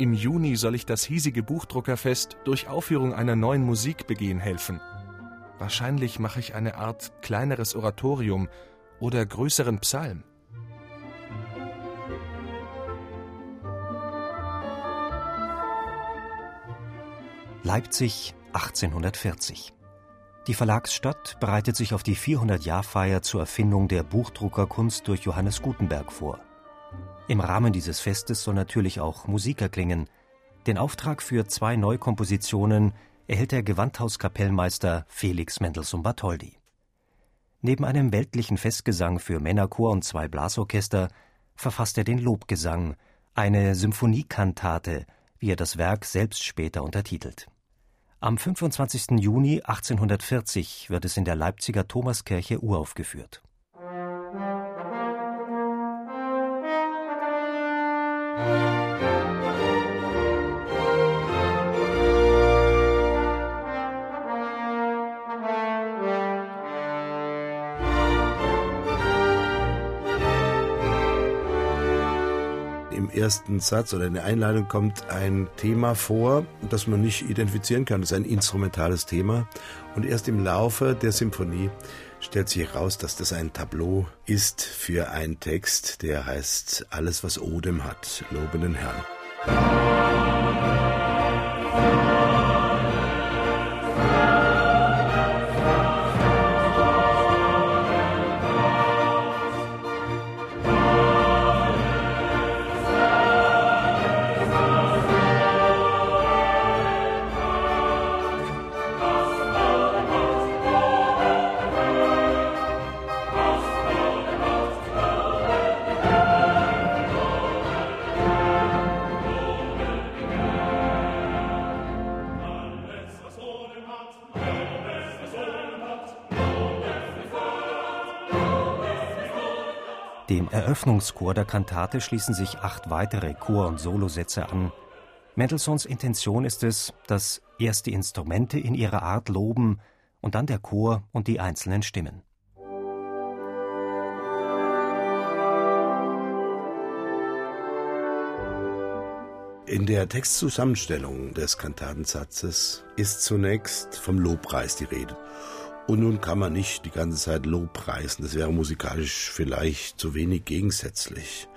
Im Juni soll ich das hiesige Buchdruckerfest durch Aufführung einer neuen Musik begehen helfen. Wahrscheinlich mache ich eine Art kleineres Oratorium oder größeren Psalm. Leipzig 1840. Die Verlagsstadt bereitet sich auf die 400-Jahr-Feier zur Erfindung der Buchdruckerkunst durch Johannes Gutenberg vor. Im Rahmen dieses Festes soll natürlich auch Musik erklingen. Den Auftrag für zwei Neukompositionen erhält der Gewandhauskapellmeister Felix Mendelssohn Bartholdy. Neben einem weltlichen Festgesang für Männerchor und zwei Blasorchester verfasst er den Lobgesang, eine Symphoniekantate, wie er das Werk selbst später untertitelt. Am 25. Juni 1840 wird es in der Leipziger Thomaskirche uraufgeführt. Ersten Satz oder in der Einleitung kommt ein Thema vor, das man nicht identifizieren kann. Das ist ein instrumentales Thema. Und erst im Laufe der Symphonie stellt sich heraus, dass das ein Tableau ist für einen Text, der heißt Alles, was Odem hat, lobe den Herrn. Dem Eröffnungschor der Kantate schließen sich acht weitere Chor- und Solosätze an. Mendelssohns Intention ist es, dass erst die Instrumente in ihrer Art loben und dann der Chor und die einzelnen Stimmen. In der Textzusammenstellung des Kantatensatzes ist zunächst vom Lobpreis die Rede. Und nun kann man nicht die ganze Zeit Lobpreisen, das wäre musikalisch vielleicht zu wenig gegensätzlich.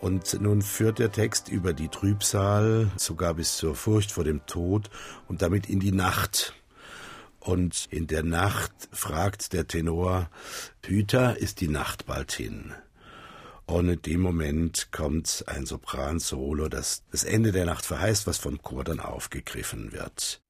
Und nun führt der Text über die Trübsal, sogar bis zur Furcht vor dem Tod und damit in die Nacht. Und in der Nacht fragt der Tenor, Hüter, ist die Nacht bald hin? Und in dem Moment kommt ein Sopran-Solo, das das Ende der Nacht verheißt, was vom Chor dann aufgegriffen wird.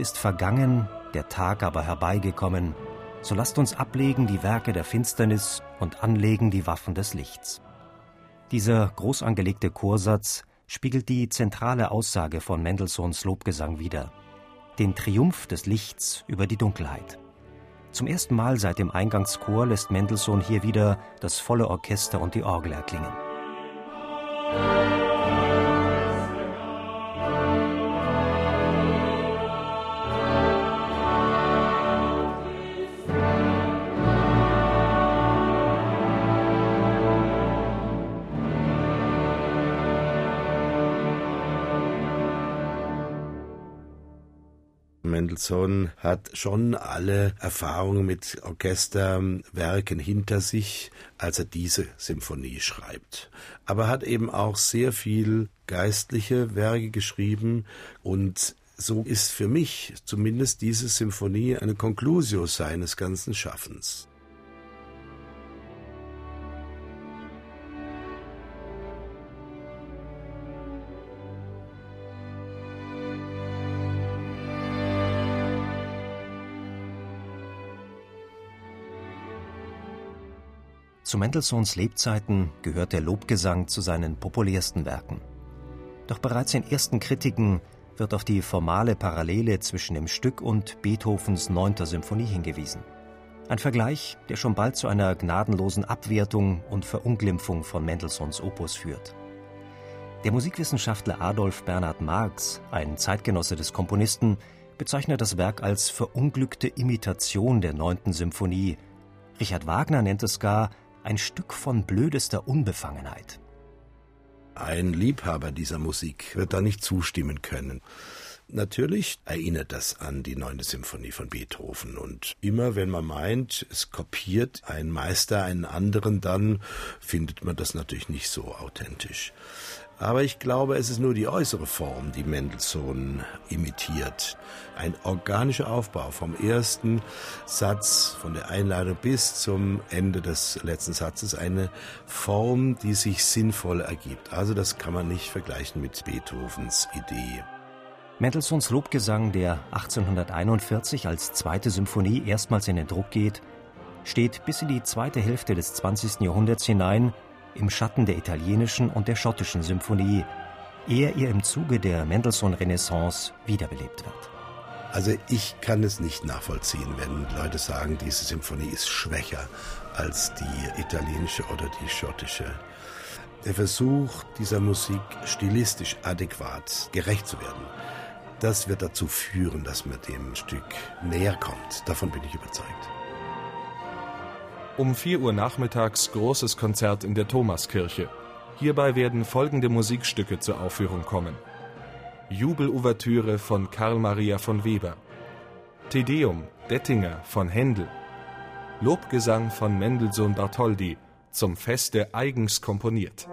Ist vergangen, der Tag aber herbeigekommen, so lasst uns ablegen die Werke der Finsternis und anlegen die Waffen des Lichts. Dieser groß angelegte Chorsatz spiegelt die zentrale Aussage von Mendelssohns Lobgesang wider, den Triumph des Lichts über die Dunkelheit. Zum ersten Mal seit dem Eingangschor lässt Mendelssohn hier wieder das volle Orchester und die Orgel erklingen. Mendelssohn hat schon alle Erfahrungen mit Orchesterwerken hinter sich, als er diese Symphonie schreibt. Aber hat eben auch sehr viel geistliche Werke geschrieben und so ist für mich zumindest diese Symphonie eine Conclusio seines ganzen Schaffens. Zu Mendelssohns Lebzeiten gehört der Lobgesang zu seinen populärsten Werken. Doch bereits in ersten Kritiken wird auf die formale Parallele zwischen dem Stück und Beethovens 9. Symphonie hingewiesen. Ein Vergleich, der schon bald zu einer gnadenlosen Abwertung und Verunglimpfung von Mendelssohns Opus führt. Der Musikwissenschaftler Adolf Bernhard Marx, ein Zeitgenosse des Komponisten, bezeichnet das Werk als verunglückte Imitation der 9. Symphonie. Richard Wagner nennt es gar ein Stück von blödester Unbefangenheit. Ein Liebhaber dieser Musik wird da nicht zustimmen können. Natürlich erinnert das an die neunte Symphonie von Beethoven. Und immer wenn man meint, es kopiert ein Meister einen anderen, dann findet man das natürlich nicht so authentisch. Aber ich glaube, es ist nur die äußere Form, die Mendelssohn imitiert. Ein organischer Aufbau vom ersten Satz, von der Einladung bis zum Ende des letzten Satzes, eine Form, die sich sinnvoll ergibt. Also das kann man nicht vergleichen mit Beethovens Idee. Mendelssohns Lobgesang, der 1841 als zweite Symphonie erstmals in den Druck geht, steht bis in die zweite Hälfte des 20. Jahrhunderts hinein im Schatten der italienischen und der schottischen Symphonie, ehe ihr im Zuge der Mendelssohn-Renaissance wiederbelebt wird. Also ich kann es nicht nachvollziehen, wenn Leute sagen, diese Symphonie ist schwächer als die italienische oder die schottische. Der Versuch dieser Musik stilistisch adäquat gerecht zu werden, das wird dazu führen, dass man dem Stück näher kommt. Davon bin ich überzeugt. Um 4 Uhr nachmittags großes Konzert in der Thomaskirche. Hierbei werden folgende Musikstücke zur Aufführung kommen. Jubelouvertüre von Karl Maria von Weber. Tedeum Dettinger von Händel. Lobgesang von Mendelssohn Bartholdy zum Feste eigens komponiert.